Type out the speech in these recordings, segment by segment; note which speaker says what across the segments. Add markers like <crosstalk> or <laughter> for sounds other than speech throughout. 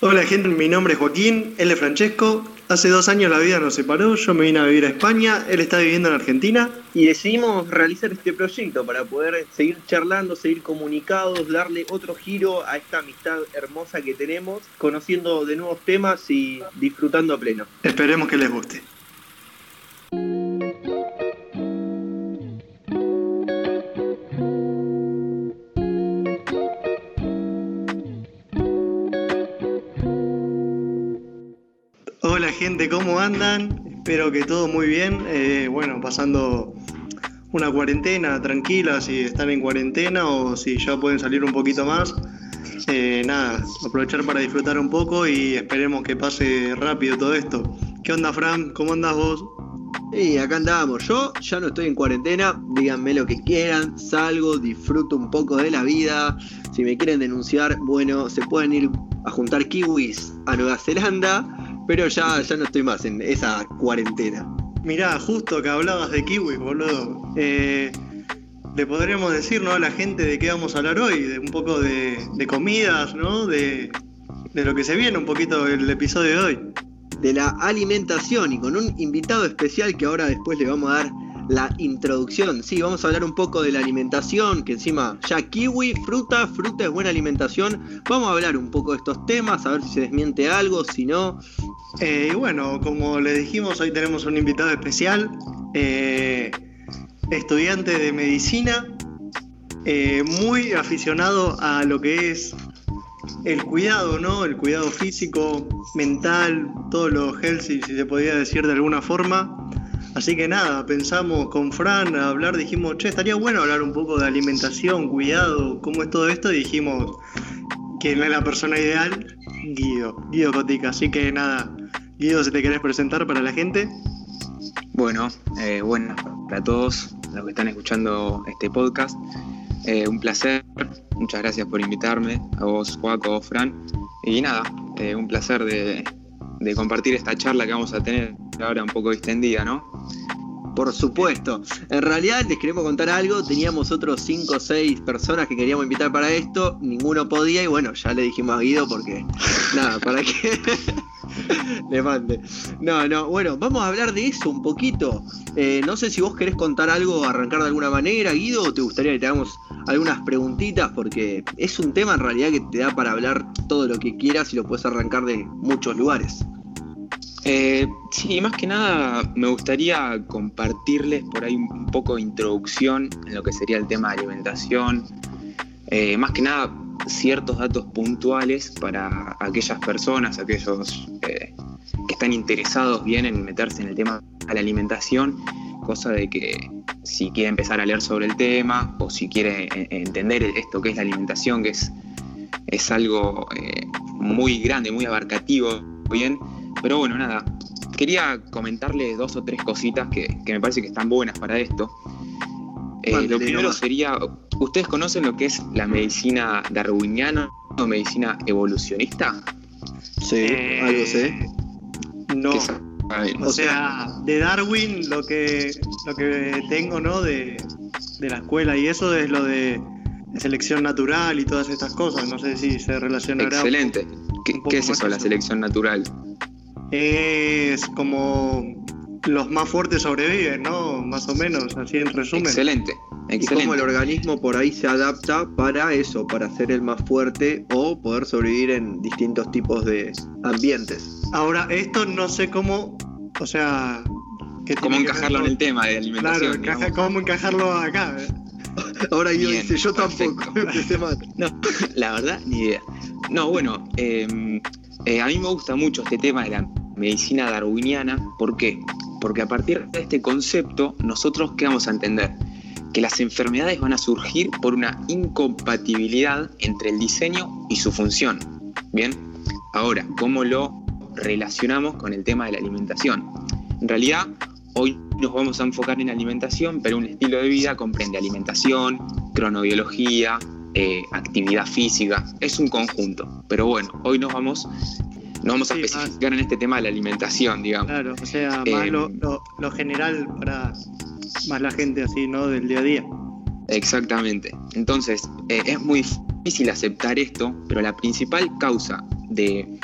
Speaker 1: Hola gente, mi nombre es Joaquín, él es Francesco. Hace dos años la vida nos separó, yo me vine a vivir a España, él está viviendo en Argentina.
Speaker 2: Y decidimos realizar este proyecto para poder seguir charlando, seguir comunicados, darle otro giro a esta amistad hermosa que tenemos, conociendo de nuevos temas y disfrutando a pleno.
Speaker 1: Esperemos que les guste. Gente, ¿cómo andan? Espero que todo muy bien. Eh, bueno, pasando una cuarentena tranquila, si están en cuarentena o si ya pueden salir un poquito más. Eh, nada, aprovechar para disfrutar un poco y esperemos que pase rápido todo esto. ¿Qué onda, Fran? ¿Cómo andas vos?
Speaker 2: Y acá andamos. Yo ya no estoy en cuarentena. Díganme lo que quieran. Salgo, disfruto un poco de la vida. Si me quieren denunciar, bueno, se pueden ir a juntar kiwis a Nueva Zelanda. Pero ya, ya no estoy más en esa cuarentena.
Speaker 1: Mirá, justo que hablabas de kiwis, boludo. Eh, le podríamos decir ¿no? a la gente de qué vamos a hablar hoy, de un poco de, de comidas, ¿no? De, de lo que se viene un poquito el episodio de hoy.
Speaker 2: De la alimentación y con un invitado especial que ahora después le vamos a dar la introducción. Sí, vamos a hablar un poco de la alimentación, que encima ya kiwi, fruta, fruta es buena alimentación. Vamos a hablar un poco de estos temas, a ver si se desmiente algo, si no.
Speaker 1: Eh, bueno, como le dijimos, hoy tenemos un invitado especial, eh, estudiante de medicina, eh, muy aficionado a lo que es el cuidado, ¿no? El cuidado físico, mental, todo lo healthy, si se podía decir de alguna forma. Así que nada, pensamos con Fran a hablar, dijimos, che, estaría bueno hablar un poco de alimentación, cuidado, cómo es todo esto, y dijimos, ¿quién es la persona ideal? Guido, Guido Cotica. Así que nada, Guido, si te querés presentar para la gente.
Speaker 3: Bueno, eh, bueno, para todos los que están escuchando este podcast, eh, un placer, muchas gracias por invitarme, a vos, Juaco, Fran, y nada, eh, un placer de, de compartir esta charla que vamos a tener ahora un poco distendida, ¿no?
Speaker 2: Por supuesto. En realidad les queremos contar algo. Teníamos otros 5 o 6 personas que queríamos invitar para esto. Ninguno podía y bueno, ya le dijimos a Guido porque... <laughs> nada, para que <laughs> le mande. No, no. Bueno, vamos a hablar de eso un poquito. Eh, no sé si vos querés contar algo, arrancar de alguna manera, Guido, o te gustaría que te hagamos algunas preguntitas porque es un tema en realidad que te da para hablar todo lo que quieras y lo puedes arrancar de muchos lugares.
Speaker 3: Eh, sí, más que nada me gustaría compartirles por ahí un poco de introducción en lo que sería el tema de alimentación. Eh, más que nada ciertos datos puntuales para aquellas personas, aquellos eh, que están interesados bien en meterse en el tema de la alimentación, cosa de que si quiere empezar a leer sobre el tema o si quiere entender esto que es la alimentación, que es, es algo muy grande, muy abarcativo, bien, pero bueno, nada, quería comentarle dos o tres cositas que, me parece que están buenas para esto. Eh, lo primero sería, ¿ustedes conocen lo que es la medicina darwiniana o medicina evolucionista?
Speaker 2: Sí, eh, algo sé.
Speaker 1: No. O sea, de Darwin lo que, lo que tengo, ¿no? De, de la escuela y eso es lo de selección natural y todas estas cosas. No sé si se relacionará.
Speaker 3: Excelente. ¿Qué, ¿qué es eso, la selección natural?
Speaker 1: Es como los más fuertes sobreviven, ¿no? Más o menos, así en resumen.
Speaker 3: Excelente, excelente.
Speaker 2: Y cómo el organismo por ahí se adapta para eso, para ser el más fuerte o poder sobrevivir en distintos tipos de ambientes.
Speaker 1: Ahora, esto no sé cómo, o sea...
Speaker 3: ¿Cómo encajarlo en el tema de alimentación?
Speaker 1: Claro, cómo encajarlo acá. ¿eh? <laughs>
Speaker 2: Ahora yo dice, yo tampoco, <laughs>
Speaker 3: No, <laughs> la verdad, ni idea. No, bueno, eh, eh, a mí me gusta mucho este tema de la medicina darwiniana. ¿Por qué? Porque a partir de este concepto, nosotros qué vamos a entender? Que las enfermedades van a surgir por una incompatibilidad entre el diseño y su función. Bien, ahora, ¿cómo lo relacionamos con el tema de la alimentación? En realidad, hoy nos vamos a enfocar en alimentación, pero un estilo de vida comprende alimentación, cronobiología, eh, actividad física, es un conjunto. Pero bueno, hoy nos vamos, nos vamos a especificar en este tema de la alimentación, digamos.
Speaker 1: Claro, o sea, más eh, lo, general para más la gente así, ¿no? Del día a día.
Speaker 3: Exactamente. Entonces, eh, es muy difícil aceptar esto, pero la principal causa de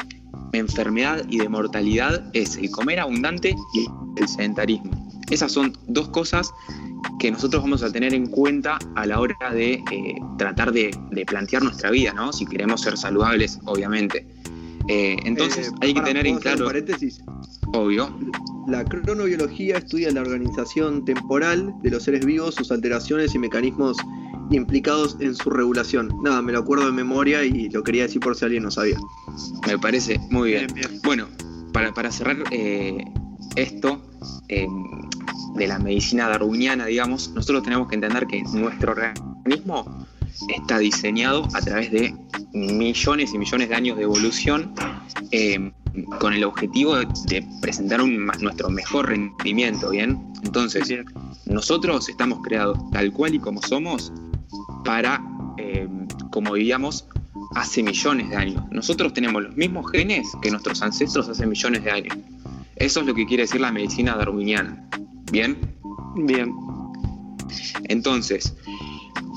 Speaker 3: enfermedad y de mortalidad es el comer abundante y el sedentarismo. Esas son dos cosas que nosotros vamos a tener en cuenta a la hora de eh, tratar de, plantear nuestra vida, ¿no? Si queremos ser saludables, obviamente. Eh, entonces
Speaker 2: Eh,
Speaker 3: hay que tener en
Speaker 2: ¿puedo hacer
Speaker 3: claro,
Speaker 2: paréntesis.
Speaker 3: obvio,
Speaker 2: La cronobiología estudia la organización temporal de los seres vivos, sus alteraciones y mecanismos implicados en su regulación. Nada, me lo acuerdo de memoria y lo quería decir por si alguien no sabía.
Speaker 3: me parece muy bien.
Speaker 1: Bien, bien.
Speaker 3: Bueno, para, para cerrar eh, esto de la medicina darwiniana, digamos, nosotros tenemos que entender que nuestro organismo está diseñado a través de millones y millones de años de evolución eh, con el objetivo de, de presentar un nuestro mejor rendimiento, ¿bien? Entonces, nosotros estamos creados tal cual y como somos para, eh, como vivíamos hace millones de años. Nosotros tenemos los mismos genes que nuestros ancestros hace millones de años. Eso es lo que quiere decir la medicina darwiniana. ¿Bien?
Speaker 1: Bien.
Speaker 3: Entonces,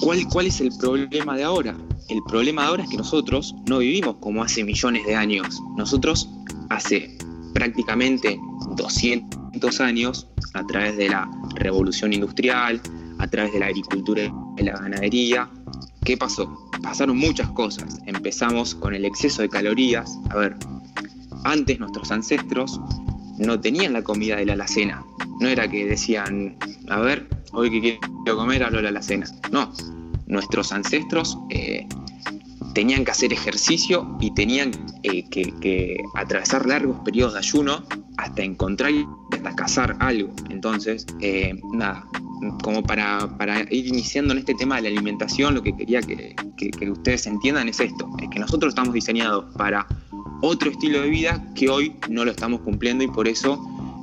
Speaker 3: ¿cuál, ¿cuál es el problema de ahora? El problema de ahora es que nosotros no vivimos como hace millones de años. Nosotros hace prácticamente 200 años, a través de la revolución industrial, a través de la agricultura y la ganadería, ¿qué pasó? Pasaron muchas cosas. Empezamos con el exceso de calorías. A ver, antes nuestros ancestros no tenían la comida de la alacena. No era que decían, a ver, hoy que quiero comer, hablo de la alacena. No, nuestros ancestros eh, tenían que hacer ejercicio y tenían eh, que, atravesar largos periodos de ayuno hasta encontrar y hasta cazar algo. Entonces, eh, nada, como para, ir iniciando en este tema de la alimentación, lo que quería que, que- que ustedes entiendan es esto, es que nosotros estamos diseñados para otro estilo de vida que hoy no lo estamos cumpliendo y por eso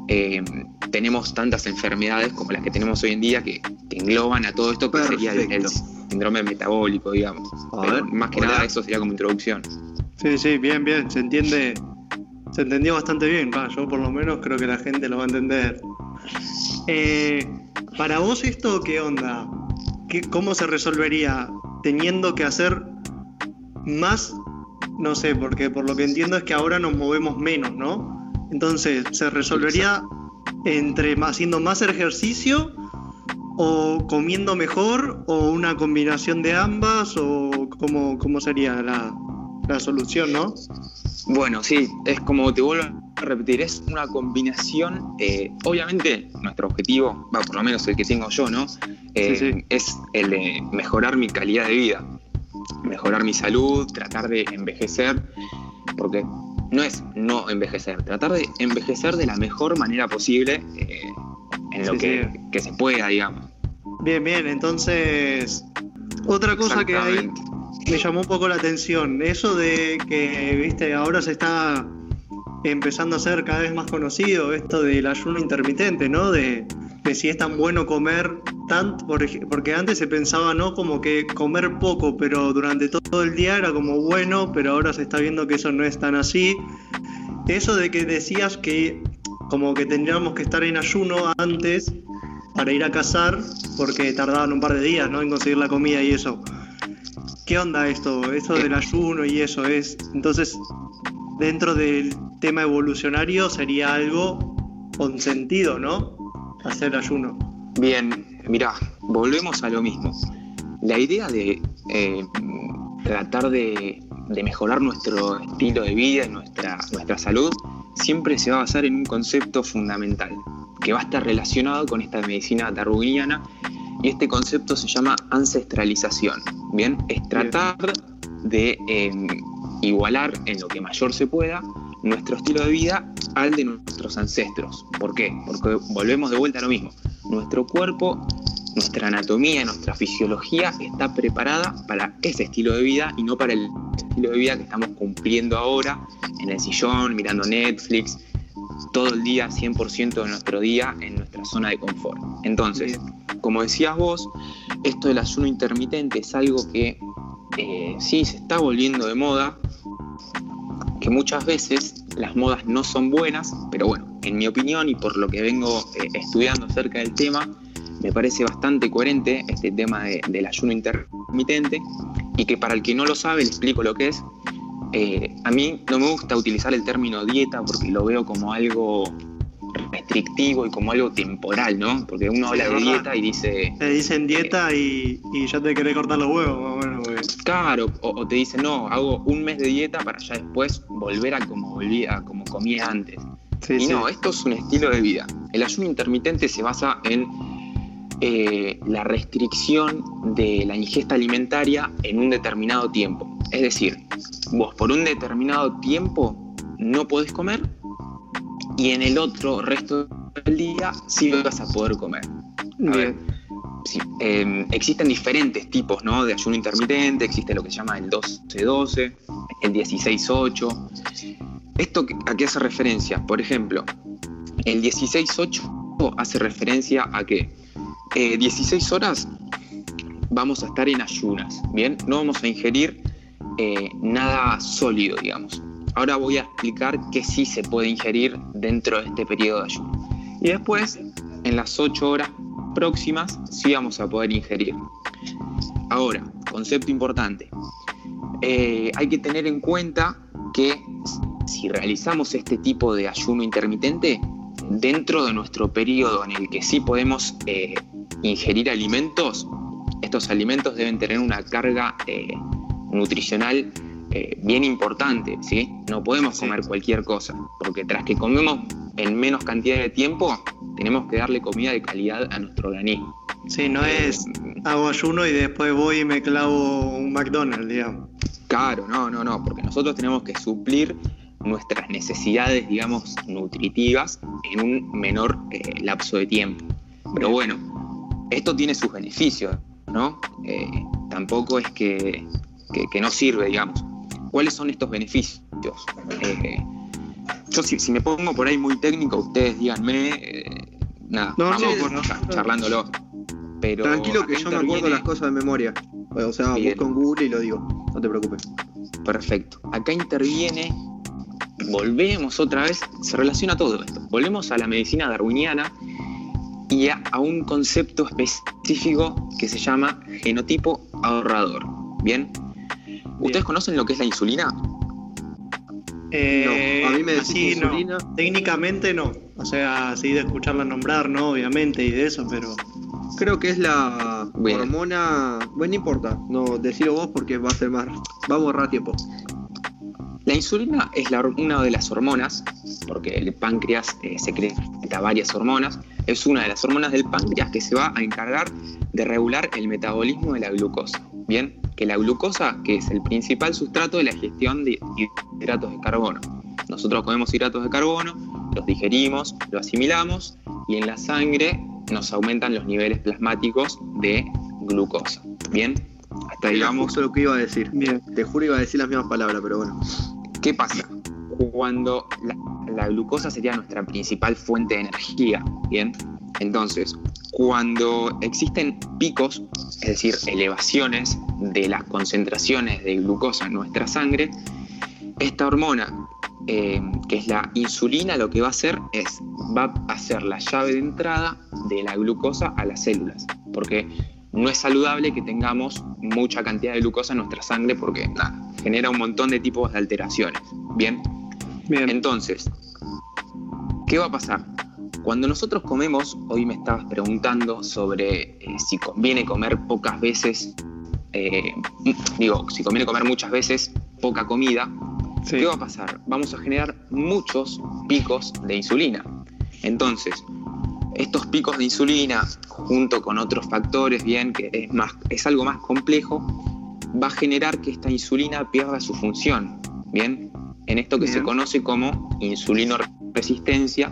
Speaker 3: eh, tenemos tantas enfermedades como las que tenemos hoy en día que, que engloban a todo esto que sería el, el
Speaker 2: Perfecto.
Speaker 3: síndrome metabólico, digamos.
Speaker 2: A
Speaker 3: Pero
Speaker 2: ver,
Speaker 3: más que
Speaker 2: hola.
Speaker 3: nada eso sería como introducción.
Speaker 1: Sí, sí, bien, bien. Se entiende. Se entendió bastante bien. Va, yo por lo menos creo que la gente lo va a entender. Eh, para vos esto, ¿qué onda? ¿Qué, ¿Cómo se resolvería teniendo que hacer más? No sé, porque por lo que entiendo es que ahora nos movemos menos, ¿no? Entonces, ¿se resolvería entre más- haciendo más ejercicio o comiendo mejor o una combinación de ambas o cómo, cómo sería la, la solución, ¿no?
Speaker 3: Bueno, sí, es como te vuelvo a repetir, es una combinación. eh, obviamente, nuestro objetivo, va, por lo menos el que tengo yo, ¿no? Eh,
Speaker 1: Sí, sí.
Speaker 3: Es el de mejorar mi calidad de vida, mejorar mi salud, tratar de envejecer, porque no es no envejecer, tratar de envejecer de la mejor manera posible eh, en lo que,
Speaker 1: sí.
Speaker 3: que se pueda, digamos.
Speaker 1: Bien, bien, entonces otra cosa que hay me llamó un poco la atención, eso de que, viste, ahora se está empezando a ser cada vez más conocido esto del ayuno intermitente, ¿no? De, de si es tan bueno comer tanto, porque antes se pensaba, ¿no? Como que comer poco, pero durante todo el día era como bueno, pero ahora se está viendo que eso no es tan así. Eso de que decías que como que tendríamos que estar en ayuno antes para ir a cazar, porque tardaban un par de días, ¿no? En conseguir la comida y eso. ¿Qué onda esto? Eso del ayuno y eso es. Entonces, dentro del tema evolucionario sería algo con sentido, ¿no? Hacer ayuno.
Speaker 3: Bien, mirá, volvemos a lo mismo. La idea de eh, tratar de, de mejorar nuestro estilo de vida y nuestra, nuestra salud siempre se va a basar en un concepto fundamental, que va a estar relacionado con esta medicina darwiniana, y este concepto se llama ancestralización. Bien, es tratar de eh, igualar en lo que mayor se pueda nuestro estilo de vida al de nuestros ancestros. ¿Por qué? Porque volvemos de vuelta a lo mismo. Nuestro cuerpo, nuestra anatomía, nuestra fisiología está preparada para ese estilo de vida y no para el estilo de vida que estamos cumpliendo ahora en el sillón, mirando Netflix, todo el día, 100% de nuestro día en nuestra zona de confort. Entonces, como decías vos, esto del ayuno intermitente es algo que eh, sí se está volviendo de moda, que muchas veces las modas no son buenas, pero bueno, en mi opinión y por lo que vengo eh, estudiando acerca del tema, me parece bastante coherente este tema de- del ayuno intermitente y que para el que no lo sabe le explico lo que es. eh, a mí no me gusta utilizar el término dieta porque lo veo como algo restrictivo y como algo temporal, ¿no? Porque uno habla de dieta y dice...
Speaker 1: Te dicen dieta y, ya te querés cortar los huevos, bueno,
Speaker 3: Claro, o, te dicen, no, hago un mes de dieta para ya después volver a como volvía, como comía antes. y no, esto es un estilo de vida. El ayuno intermitente se basa en eh, la restricción de la ingesta alimentaria en un determinado tiempo. Es decir, vos por un determinado tiempo no podés comer y en el otro resto del día sí vas a poder comer. Em, existen diferentes tipos ¿no? de ayuno intermitente, existe lo que se llama el 12-12, el 16-8. ¿Esto a qué hace referencia? Por ejemplo, el 16-8 hace referencia a que 16 eh, horas vamos a estar en ayunas, ¿bien? No vamos a ingerir eh, nada sólido, digamos. Ahora voy a explicar qué sí se puede ingerir dentro de este periodo de ayuno. Y después, en las 8 horas próximas, sí vamos a poder ingerir. Ahora, concepto importante. Eh, hay que tener en cuenta que si realizamos este tipo de ayuno intermitente, dentro de nuestro periodo en el que sí podemos eh, ingerir alimentos, estos alimentos deben tener una carga eh, nutricional eh, bien importante, ¿sí? No podemos comer cualquier cosa, porque tras que comemos en menos cantidad de tiempo, tenemos que darle comida de calidad a nuestro organismo.
Speaker 1: Sí, no eh, es hago ayuno y después voy y me clavo un McDonald's, digamos.
Speaker 3: Claro, no, no, no, porque nosotros tenemos que suplir nuestras necesidades, digamos, nutritivas en un menor eh, lapso de tiempo. Pero bueno, esto tiene sus beneficios, ¿no? tampoco es que, que no sirve, digamos. ¿Cuáles son estos beneficios? Eh, yo si, me pongo por ahí muy técnico, ustedes díganme, eh, nada, no, vamos charlándolo.
Speaker 2: Pero Tranquilo que yo me acuerdo las cosas de memoria. O sea, busco en Google y lo digo, no te preocupes.
Speaker 3: Perfecto. Acá interviene, volvemos otra vez, se relaciona todo esto. Volvemos a la medicina darwiniana y a, a un concepto específico que se llama genotipo ahorrador. Bien, ¿Ustedes conocen lo que es la insulina?
Speaker 1: Eh, no, a mí me decís insulina. Técnicamente no. O sea, sí de escucharla nombrar, ¿no? Obviamente, y de eso, pero.
Speaker 2: Creo que es la hormona. Bueno, no importa. No, decilo vos porque va a ser más. Va a borrar tiempo.
Speaker 3: La insulina es una de las hormonas, porque el páncreas eh, secreta varias hormonas. Es una de las hormonas del páncreas que se va a encargar de regular el metabolismo de la glucosa. Bien, que la glucosa, que es el principal sustrato de la gestión de hidratos de carbono. Nosotros comemos hidratos de carbono, los digerimos, los asimilamos y en la sangre nos aumentan los niveles plasmáticos de glucosa. Bien,
Speaker 2: hasta digamos. lo que iba a decir. Bien. Te juro iba a decir las mismas palabras, pero bueno.
Speaker 3: ¿Qué pasa? Cuando la, la glucosa sería nuestra principal fuente de energía, ¿bien? Entonces, cuando existen picos, es decir, elevaciones de las concentraciones de glucosa en nuestra sangre, esta hormona, eh, que es la insulina, lo que va a hacer es, va a ser la llave de entrada de la glucosa a las células, porque no es saludable que tengamos mucha cantidad de glucosa en nuestra sangre porque genera un montón de tipos de alteraciones. Bien. Bien. Entonces, ¿qué va a pasar? Cuando nosotros comemos, hoy me estabas preguntando sobre eh, si conviene comer pocas veces, eh, digo, si conviene comer muchas veces poca comida, ¿qué va a pasar? Vamos a generar muchos picos de insulina. Entonces, estos picos de insulina, junto con otros factores, bien, que es, más, es algo más complejo, va a generar que esta insulina pierda su función, bien, en esto que se conoce como insulinoresistencia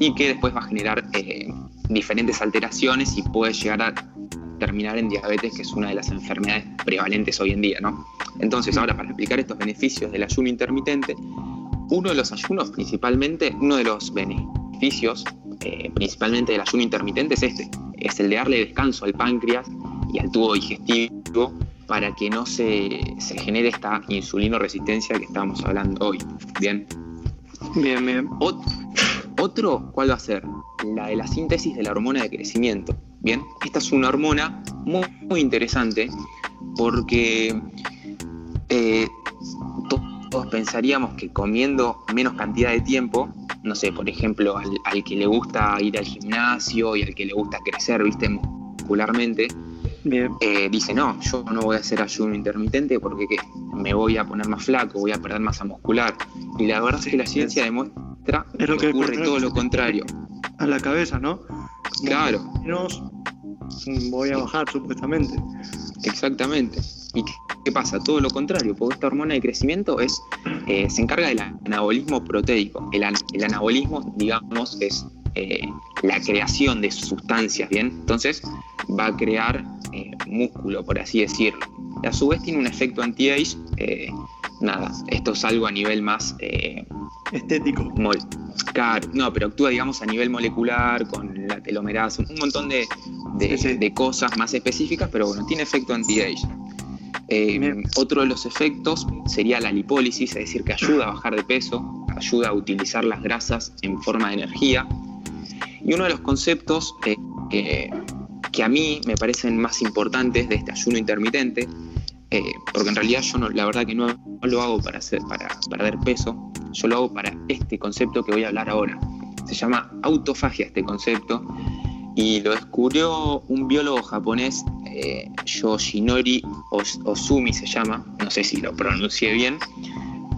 Speaker 3: y que después va a generar eh, diferentes alteraciones y puede llegar a terminar en diabetes, que es una de las enfermedades prevalentes hoy en día, ¿no? Entonces, ahora para explicar estos beneficios del ayuno intermitente, uno de los ayunos principalmente, uno de los beneficios eh, principalmente del ayuno intermitente es este, es el de darle descanso al páncreas y al tubo digestivo para que no se, se genere esta insulinoresistencia que estábamos hablando hoy. Bien.
Speaker 1: Bien, bien.
Speaker 3: Otro, ¿cuál va a ser? La de la síntesis de la hormona de crecimiento. Bien, esta es una hormona muy, interesante porque eh, todos todos pensaríamos que comiendo menos cantidad de tiempo, no sé, por ejemplo, al, al que le gusta ir al gimnasio y al que le gusta crecer, viste, muscularmente,
Speaker 1: Bien.
Speaker 3: eh, dice, no, yo no voy a hacer ayuno intermitente porque ¿qué? me voy a poner más flaco, voy a perder masa muscular. Y la verdad es que la ciencia demuestra
Speaker 1: Es lo
Speaker 3: que
Speaker 1: que
Speaker 3: ocurre todo lo contrario.
Speaker 1: A la cabeza, ¿no? Como
Speaker 3: Claro.
Speaker 1: menos, voy a bajar, supuestamente.
Speaker 3: Exactamente. ¿Y qué, qué pasa? Todo lo contrario, porque esta hormona de crecimiento es, eh, se encarga del anabolismo proteico. El, an- el anabolismo, digamos, es eh, la creación de sustancias, ¿bien? Entonces va a crear eh, músculo, por así decirlo. Y a su vez tiene un efecto anti-age. eh, nada, esto es algo a nivel más
Speaker 1: Estético.
Speaker 3: claro, no, pero actúa, digamos, a nivel molecular, con la telomerasa, un montón de, de-
Speaker 1: Sí, sí.
Speaker 3: de cosas más específicas, pero bueno, tiene efecto anti-age. Eh, otro de los efectos sería la lipólisis, es decir, que ayuda a bajar de peso, ayuda a utilizar las grasas en forma de energía. Y uno de los conceptos eh, que, a mí me parecen más importantes de este ayuno intermitente, eh, porque en realidad yo no, la verdad que no, lo hago para, hacer, para perder peso, yo lo hago para este concepto que voy a hablar ahora. Se llama autofagia este concepto y lo descubrió un biólogo japonés, eh, Yoshinori Os- Ozumi se llama, no sé si lo pronuncié bien,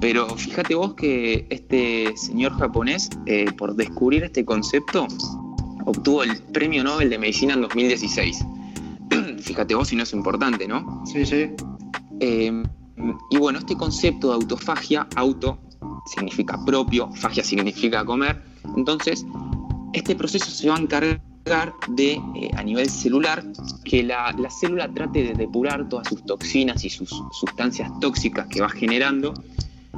Speaker 3: pero fíjate vos que este señor japonés, eh, por descubrir este concepto, obtuvo el Premio Nobel de Medicina en 2016. <clears throat> fíjate vos si no es importante, ¿no?
Speaker 1: Sí, sí.
Speaker 3: Eh, y bueno, este concepto de autofagia, auto significa propio, fagia significa comer, entonces este proceso se va a encargar de, eh, a nivel celular, que la, la célula trate de depurar todas sus toxinas y sus sustancias tóxicas que va generando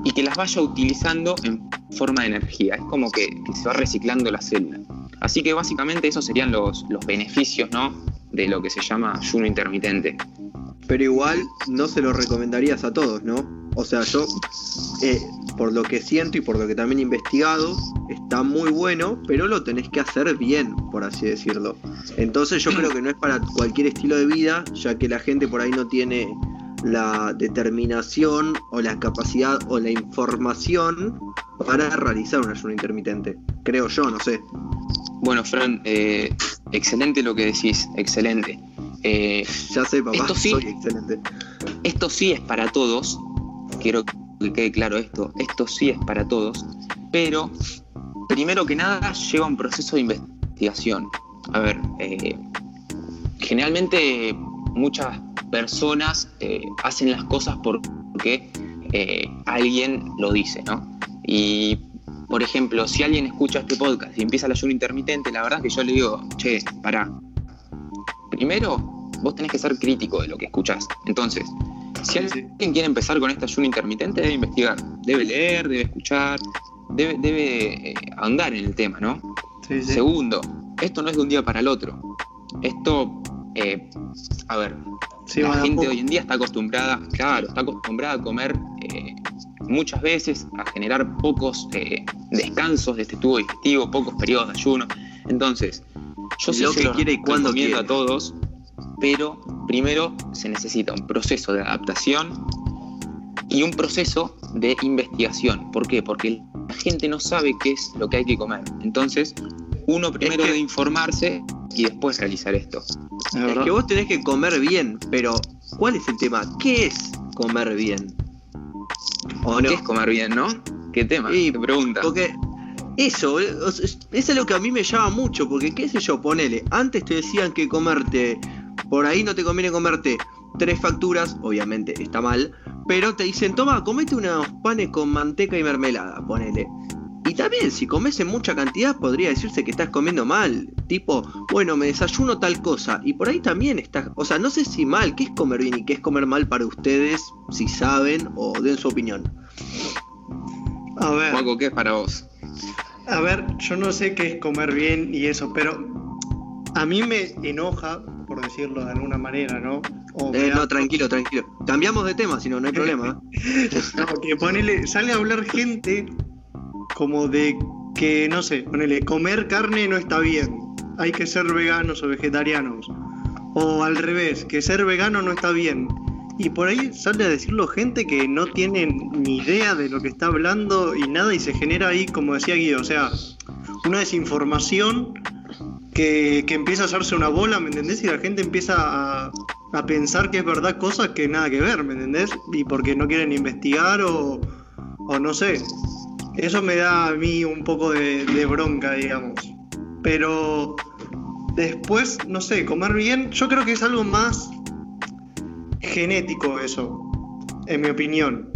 Speaker 3: y que las vaya utilizando en forma de energía. Es como que, se va reciclando la célula. Así que básicamente esos serían los, los beneficios ¿no? de lo que se llama ayuno intermitente.
Speaker 2: Pero igual no se lo recomendarías a todos, ¿no? O sea, yo, eh, por lo que siento y por lo que también he investigado, está muy bueno, pero lo tenés que hacer bien, por así decirlo. Entonces yo creo que no es para cualquier estilo de vida, ya que la gente por ahí no tiene la determinación o la capacidad o la información para realizar un ayuno intermitente. Creo yo, no sé.
Speaker 3: Bueno, Fran, eh, excelente lo que decís, excelente. Eh,
Speaker 2: Ya sé, papá,
Speaker 3: Esto sí.
Speaker 2: soy excelente.
Speaker 3: esto sí es para todos, quiero que quede claro esto, esto sí es para todos, pero primero que nada lleva un proceso de investigación. A ver, eh, generalmente muchas personas eh, hacen las cosas porque eh, alguien lo dice, ¿no? Y, por ejemplo, si alguien escucha este podcast y empieza el ayuno intermitente, la verdad es que yo le digo, che, pará. Primero, vos tenés que ser crítico de lo que escuchás. Entonces, si alguien quiere empezar con este ayuno intermitente, debe investigar, debe leer, debe escuchar, debe, debe eh, ahondar en el tema, ¿no?
Speaker 1: Sí, sí.
Speaker 3: Segundo, esto no es de un día para el otro. Esto, eh, a ver,
Speaker 1: Sí,
Speaker 3: la gente
Speaker 1: poco.
Speaker 3: hoy en día está acostumbrada, claro, está acostumbrada a comer eh, muchas veces, a generar pocos eh, descansos de este tubo digestivo, pocos periodos de ayuno. Entonces, yo sí
Speaker 2: Lo que quiere y cuando quiere.
Speaker 3: a todos, pero primero se necesita un proceso de adaptación y un proceso de investigación. ¿Por qué? Porque la gente no sabe qué es lo que hay que comer. Entonces, uno primero
Speaker 2: que-
Speaker 3: debe informarse y después realizar esto.
Speaker 1: Es
Speaker 2: que vos tenés que comer bien, pero ¿cuál es el tema? ¿Qué es comer bien? ¿O no?
Speaker 3: ¿Qué es comer bien, no? ¿Qué tema?
Speaker 2: Y-
Speaker 3: ¿Qué pregunta?
Speaker 2: Porque eso, eh, eso es lo que a mí me llama mucho, porque qué sé yo, ponele, antes te decían que comerte, por ahí no te conviene comerte tres facturas, obviamente está mal, pero te dicen, toma, comete unos panes con manteca y mermelada, ponele. Y también, si comes en mucha cantidad, podría decirse que estás comiendo mal. Tipo, bueno, me desayuno tal cosa. Y por ahí también estás. O sea, no sé si mal, qué es comer bien y qué es comer mal para ustedes, si saben o den su opinión.
Speaker 1: A ver,
Speaker 3: Juaco, ¿qué es para vos?
Speaker 1: a ver, yo no sé qué es comer bien y eso, pero a mí me enoja, por decirlo de alguna manera, ¿no?
Speaker 2: Eh, no, tranquilo, tranquilo. Cambiamos de tema, si no, no hay problema. <laughs>
Speaker 1: No, que ponele, sale a hablar gente como de que, no sé, ponele, comer carne no está bien, hay que ser veganos o vegetarianos. O al revés, que ser vegano no está bien. y por ahí sale a decirlo gente que no tiene ni idea de lo que está hablando y nada y se genera ahí, como decía Guido, o sea, una desinformación que, empieza a hacerse una bola, ¿me entendés? Y la gente empieza a, pensar que es verdad cosas que nada que ver, ¿me entendés? Y porque no quieren investigar o, o no sé. Eso me da a mí un poco de, bronca, digamos. Pero después, no sé, comer bien, yo creo que es algo más genético eso, en mi opinión.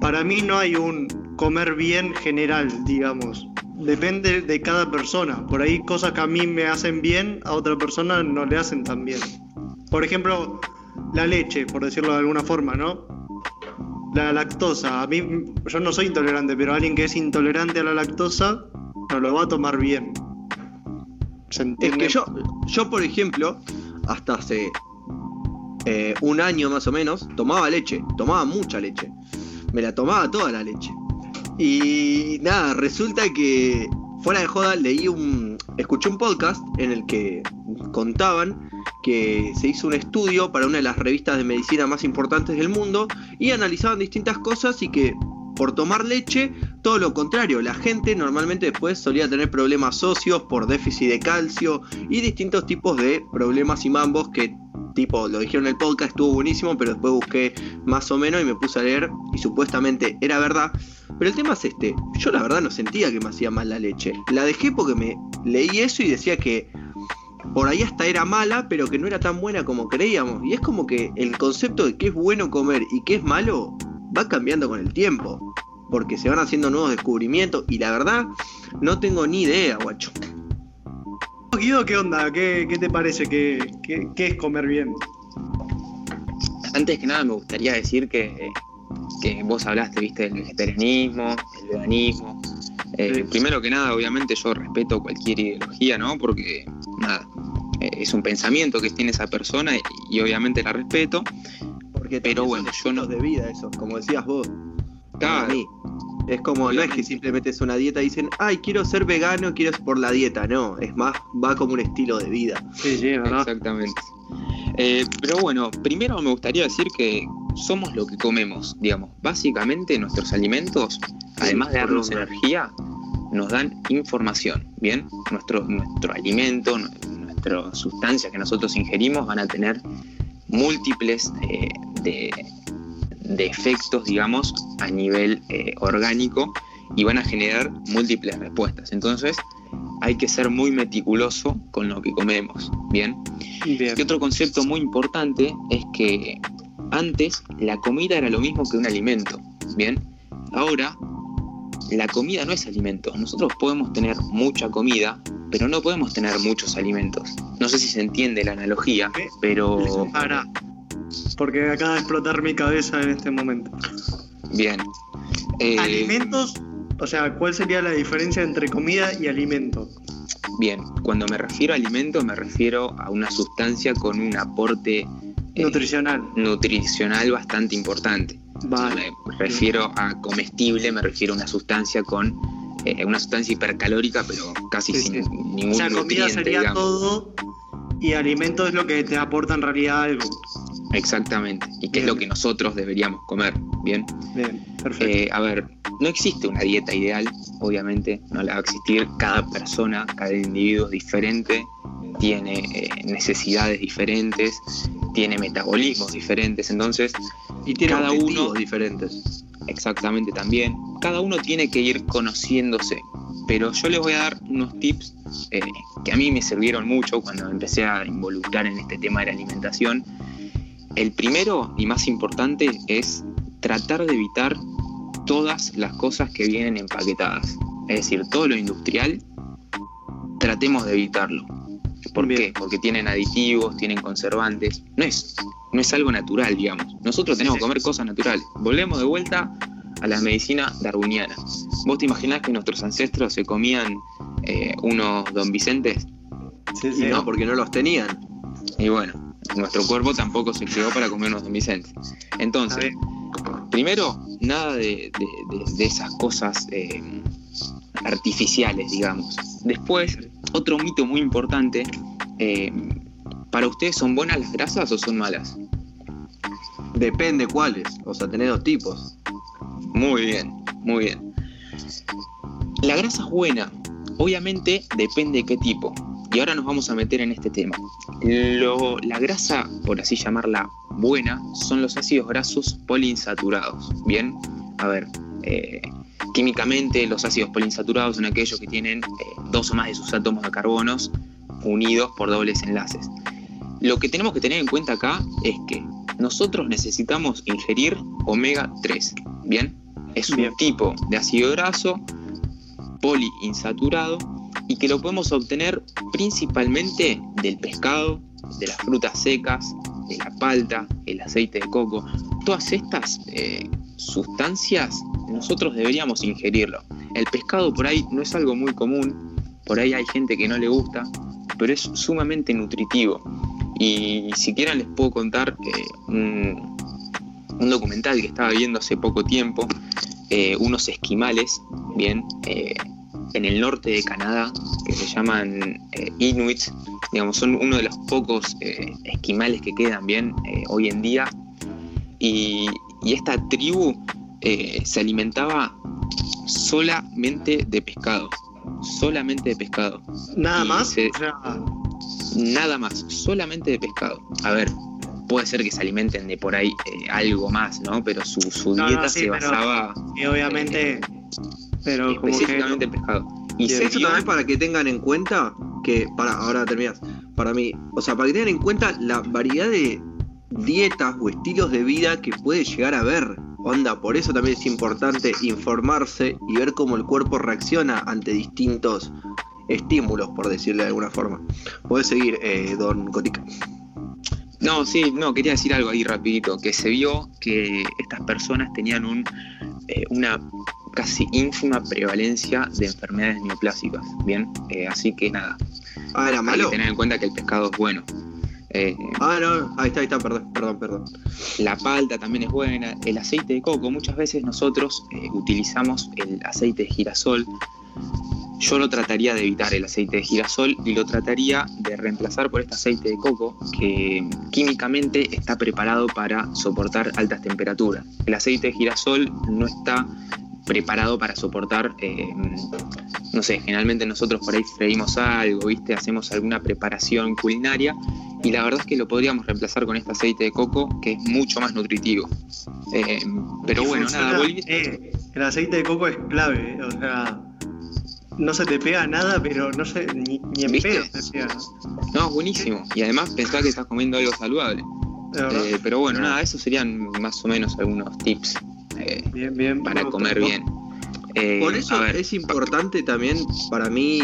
Speaker 1: Para mí no hay un comer bien general, digamos. Depende de cada persona. Por ahí cosas que a mí me hacen bien, a otra persona no le hacen tan bien. Por ejemplo, la leche, por decirlo de alguna forma, ¿no? La lactosa. A mí, yo no soy intolerante, pero alguien que es intolerante a la lactosa no lo va a tomar bien.
Speaker 2: es que yo, yo, por ejemplo, hasta hace eh, un año más o menos, tomaba leche, tomaba mucha leche. Me la tomaba toda la leche. Y nada, resulta que fuera de joda leí un. escuché un podcast en el que contaban que se hizo un estudio para una de las revistas de medicina más importantes del mundo y analizaban distintas cosas y que por tomar leche, todo lo contrario, la gente normalmente después solía tener problemas socios por déficit de calcio y distintos tipos de problemas y mambos que tipo, lo dijeron en el podcast, estuvo buenísimo, pero después busqué más o menos y me puse a leer y supuestamente era verdad. Pero el tema es este, yo la verdad no sentía que me hacía mal la leche. La dejé porque me leí eso y decía que por ahí hasta era mala, pero que no era tan buena como creíamos. Y es como que el concepto de qué es bueno comer y qué es malo va cambiando con el tiempo. Porque se van haciendo nuevos descubrimientos y la verdad no tengo ni idea, guacho.
Speaker 1: Guido, ¿qué onda? ¿Qué, te parece? ¿Qué, es comer bien?
Speaker 3: Antes que nada me gustaría decir que, que vos hablaste, viste, del vegetarianismo, del veganismo. Eh, primero que nada, obviamente yo respeto cualquier ideología, ¿no? Porque, nada, eh, es un pensamiento que tiene esa persona y, obviamente la respeto.
Speaker 2: Porque pero bueno, yo no... de vida eso, como decías vos. Claro. Es como, no es que simplemente es una dieta y dicen, ay, quiero ser vegano, quiero ser por la dieta. No, es más, va como un estilo de vida.
Speaker 3: Sí, sí, ¿verdad? Exactamente. Eh, pero bueno, primero me gustaría decir que somos lo que comemos, digamos. Básicamente nuestros alimentos, además de darnos energía, nos dan información, ¿bien? Nuestro, nuestro alimento, nuestra sustancia que nosotros ingerimos van a tener múltiples eh, de de efectos, digamos, a nivel eh, orgánico y van a generar múltiples respuestas. Entonces, hay que ser muy meticuloso con lo que comemos, ¿bien? Y otro concepto muy importante es que antes la comida era lo mismo que un alimento, ¿bien? Ahora, la comida no es alimento. Nosotros podemos tener mucha comida, pero no podemos tener muchos alimentos. No sé si se entiende la analogía, pero
Speaker 1: porque acaba de explotar mi cabeza en este momento.
Speaker 3: Bien.
Speaker 1: Eh, Alimentos, o sea, ¿cuál sería la diferencia entre comida y alimento?
Speaker 3: Bien, cuando me refiero a alimento me refiero a una sustancia con un aporte
Speaker 1: eh, nutricional.
Speaker 3: nutricional bastante importante. Vale. Me refiero a comestible, me refiero a una sustancia con eh, una sustancia hipercalórica, pero casi sin ningún O sea, comida sería todo
Speaker 1: y alimento es lo que te aporta en realidad algo.
Speaker 3: Exactamente, y que es lo que nosotros deberíamos comer, ¿bien?
Speaker 1: Bien, perfecto.
Speaker 3: Eh, a ver, no existe una dieta ideal, obviamente, no la va a existir, cada persona, cada individuo es diferente, tiene eh, necesidades diferentes, tiene metabolismos diferentes, entonces...
Speaker 2: Y tiene cada uno diferentes.
Speaker 3: Exactamente también. Cada uno tiene que ir conociéndose, pero yo les voy a dar unos tips eh, que a mí me sirvieron mucho cuando empecé a involucrar en este tema de la alimentación el primero y más importante es tratar de evitar todas las cosas que vienen empaquetadas. Es decir, todo lo industrial, tratemos de evitarlo. ¿Por qué? Porque tienen aditivos, tienen conservantes. No es, no es algo natural, digamos. Nosotros tenemos que comer cosas naturales. Volvemos de vuelta a la medicina darwiniana. ¿Vos te imaginás que nuestros ancestros se comían eh, unos don Vicentes?
Speaker 2: Sí, sí. no, porque no los tenían.
Speaker 3: Y bueno, nuestro cuerpo tampoco se creó para comernos Don Vicente. Entonces, primero, nada de, esas cosas eh, artificiales, digamos. Después, otro mito muy importante, eh, ¿para ustedes son buenas las grasas o son malas?
Speaker 2: Depende cuáles, o sea, tenés dos tipos.
Speaker 3: Muy bien, muy bien. La grasa es buena, obviamente depende de qué tipo. Y ahora nos vamos a meter en este tema. la grasa, por así llamarla buena, son los ácidos grasos poliinsaturados. Bien, a ver, eh, químicamente los ácidos poliinsaturados son aquellos que tienen eh, dos o más de sus átomos de carbonos unidos por dobles enlaces. Lo que tenemos que tener en cuenta acá es que nosotros necesitamos ingerir omega 3. Bien, es un tipo de ácido graso poliinsaturado y que lo podemos obtener principalmente del pescado, de las frutas secas, de la palta, el aceite de coco. Todas estas eh, sustancias nosotros deberíamos ingerirlo. El pescado por ahí no es algo muy común, por ahí hay gente que no le gusta, pero es sumamente nutritivo. Y siquiera les puedo contar eh, un, documental que estaba viendo hace poco tiempo, eh, unos esquimales, bien, en el norte de Canadá, que se llaman eh, Inuits, digamos, son uno de los pocos eh, esquimales que quedan bien eh, hoy en día. Y, esta tribu se alimentaba solamente de pescado. Solamente de pescado.
Speaker 1: ¿Nada más?
Speaker 3: Nada más, solamente de pescado. A ver, puede ser que se alimenten de por ahí algo más, ¿no? Pero su, dieta se basaba.
Speaker 1: Y obviamente pero
Speaker 3: específicamente pescado.
Speaker 2: Y eso también para que tengan en cuenta que, para, ahora terminas, para mí, o sea, para que tengan en cuenta la variedad de dietas o estilos de vida que puede llegar a haber. Onda, por eso también es importante informarse y ver cómo el cuerpo reacciona ante distintos estímulos, por decirlo de alguna forma. Puedes seguir, eh, don Cotica.
Speaker 3: No, sí, no, quería decir algo ahí rapidito, que se vio que estas personas tenían un, eh, una casi ínfima prevalencia de enfermedades neoplásicas. Bien, eh, así que nada.
Speaker 2: Ah, era malo.
Speaker 3: Hay que tener en cuenta que el pescado es bueno.
Speaker 2: Eh, ah, no, ahí está, ahí está, perdón, perdón, perdón.
Speaker 3: La palta también es buena. El aceite de coco, muchas veces nosotros eh, utilizamos el aceite de girasol. Yo lo trataría de evitar el aceite de girasol y lo trataría de reemplazar por este aceite de coco que químicamente está preparado para soportar altas temperaturas. El aceite de girasol no está preparado para soportar, eh, no sé, generalmente nosotros por ahí freímos algo, ¿viste? Hacemos alguna preparación culinaria y la verdad es que lo podríamos reemplazar con este aceite de coco que es mucho más nutritivo. Eh, pero bueno, nada,
Speaker 1: eh, el aceite de coco es clave, o sea, no se te pega nada, pero no sé, ni, en pedo se pega.
Speaker 3: No, buenísimo. Y además pensá que estás comiendo algo saludable. pero bueno, nada, esos serían más o menos algunos tips bien, bien, para comer bien.
Speaker 2: Eh, Por eso es importante también para mí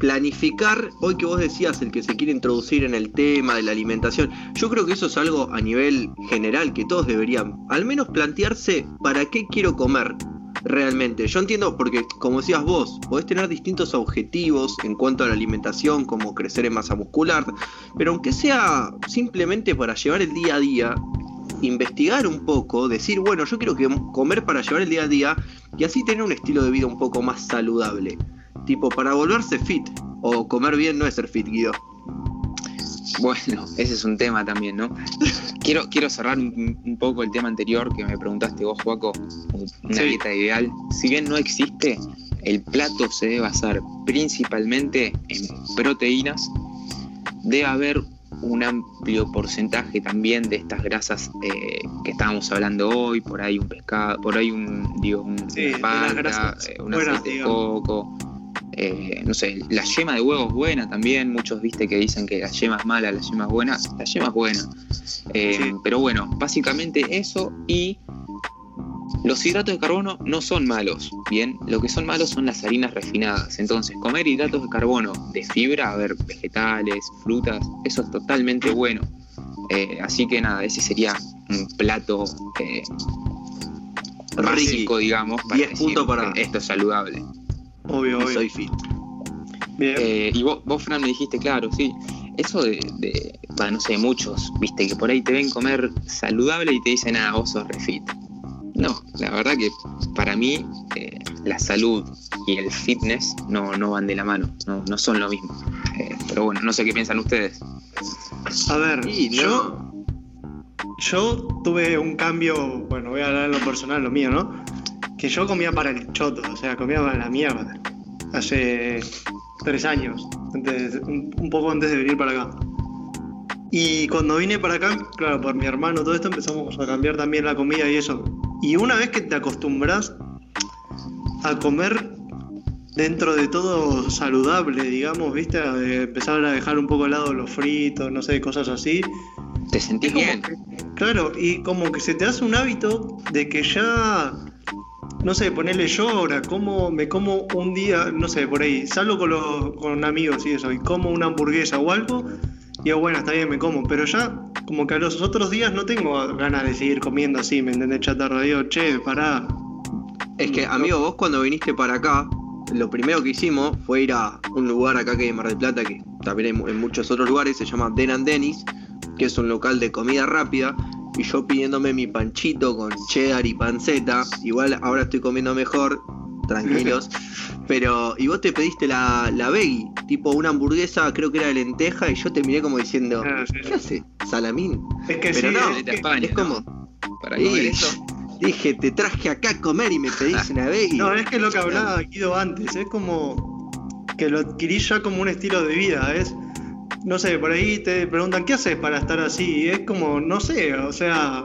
Speaker 2: planificar, hoy que vos decías, el que se quiere introducir en el tema de la alimentación, yo creo que eso es algo a nivel general que todos deberían al menos plantearse para qué quiero comer realmente. Yo entiendo porque, como decías vos, podés tener distintos objetivos en cuanto a la alimentación, como crecer en masa muscular, pero aunque sea simplemente para llevar el día a día, investigar un poco, decir, bueno, yo quiero comer para llevar el día a día y así tener un estilo de vida un poco más saludable. Tipo, para volverse fit. O comer bien no es ser fit, Guido.
Speaker 3: Bueno, ese es un tema también, ¿no? quiero, quiero cerrar un, poco el tema anterior que me preguntaste vos, Juaco, una dieta ideal. Si bien no existe, el plato se debe basar principalmente en proteínas. Debe haber un amplio porcentaje también de estas grasas eh, que estábamos hablando hoy, por ahí un pescado, por ahí un, digo, un eh, un aceite de coco, eh, no sé, la yema de huevo es buena también, muchos viste que dicen que la yema es mala, la yema es buena, la yema es buena. Pero bueno, básicamente eso y los hidratos de carbono no son malos, bien, lo que son malos son las harinas refinadas. Entonces, comer hidratos de carbono de fibra, a ver, vegetales, frutas, eso es totalmente bueno. Eh, así que nada, ese sería un plato eh, básico, digamos, para 10
Speaker 2: puntos para
Speaker 3: esto es saludable.
Speaker 2: Obvio, obvio. Soy fit.
Speaker 3: Bien. Eh, y vos, vos, Fran, me dijiste, claro, sí. Eso de, de no sé, muchos, viste, que por ahí te ven comer saludable y te dicen, ah, vos sos refit. No, la verdad que para mí eh, la salud y el fitness no, no van de la mano, no, son lo mismo. Eh, pero bueno, no sé qué piensan ustedes.
Speaker 1: A ver, yo, yo tuve un cambio, bueno, voy a hablar en lo personal, lo mío, ¿no? Que yo comía para el choto, o sea, comía para la mierda. Hace tres años, un, poco antes de venir para acá. Y cuando vine para acá, claro, por mi hermano, todo esto empezamos a cambiar también la comida y eso. Y una vez que te acostumbras a comer dentro de todo saludable, digamos, ¿viste? A empezar a dejar un poco al lado los fritos, no sé, cosas así.
Speaker 3: Te sentís bien.
Speaker 1: claro, y como que se te hace un hábito de que ya, no sé, ponerle yo ahora, como, me como un día, no sé, por ahí, salgo con, los, con amigos y eso, y como una hamburguesa o algo, digo, bueno, está bien, me como, pero ya, como que a los otros días no tengo ganas de seguir comiendo así, ¿me entendés? Chatarra, digo, che, pará.
Speaker 2: Es que, amigo, vos cuando viniste para acá, lo primero que hicimos fue ir a un lugar acá que hay en Mar del Plata, que también hay en muchos otros lugares, se llama Den Denis, que es un local de comida rápida. Y yo pidiéndome mi panchito con cheddar y panceta. Igual ahora estoy comiendo mejor, tranquilos. <laughs> Pero, y vos te pediste la, la veggie, tipo una hamburguesa, creo que era de lenteja, y yo te miré como diciendo, ah, ¿qué hace? ¿Salamín?
Speaker 1: Es que
Speaker 2: Pero
Speaker 1: sí,
Speaker 2: no, es, como. Para eso. Dije, te traje acá a comer y me pedís una veggie.
Speaker 1: No, es que lo que hablaba Guido antes, es como que lo adquirí ya como un estilo de vida, es no sé, por ahí te preguntan, ¿qué haces para estar así? Y es como, no sé, o sea,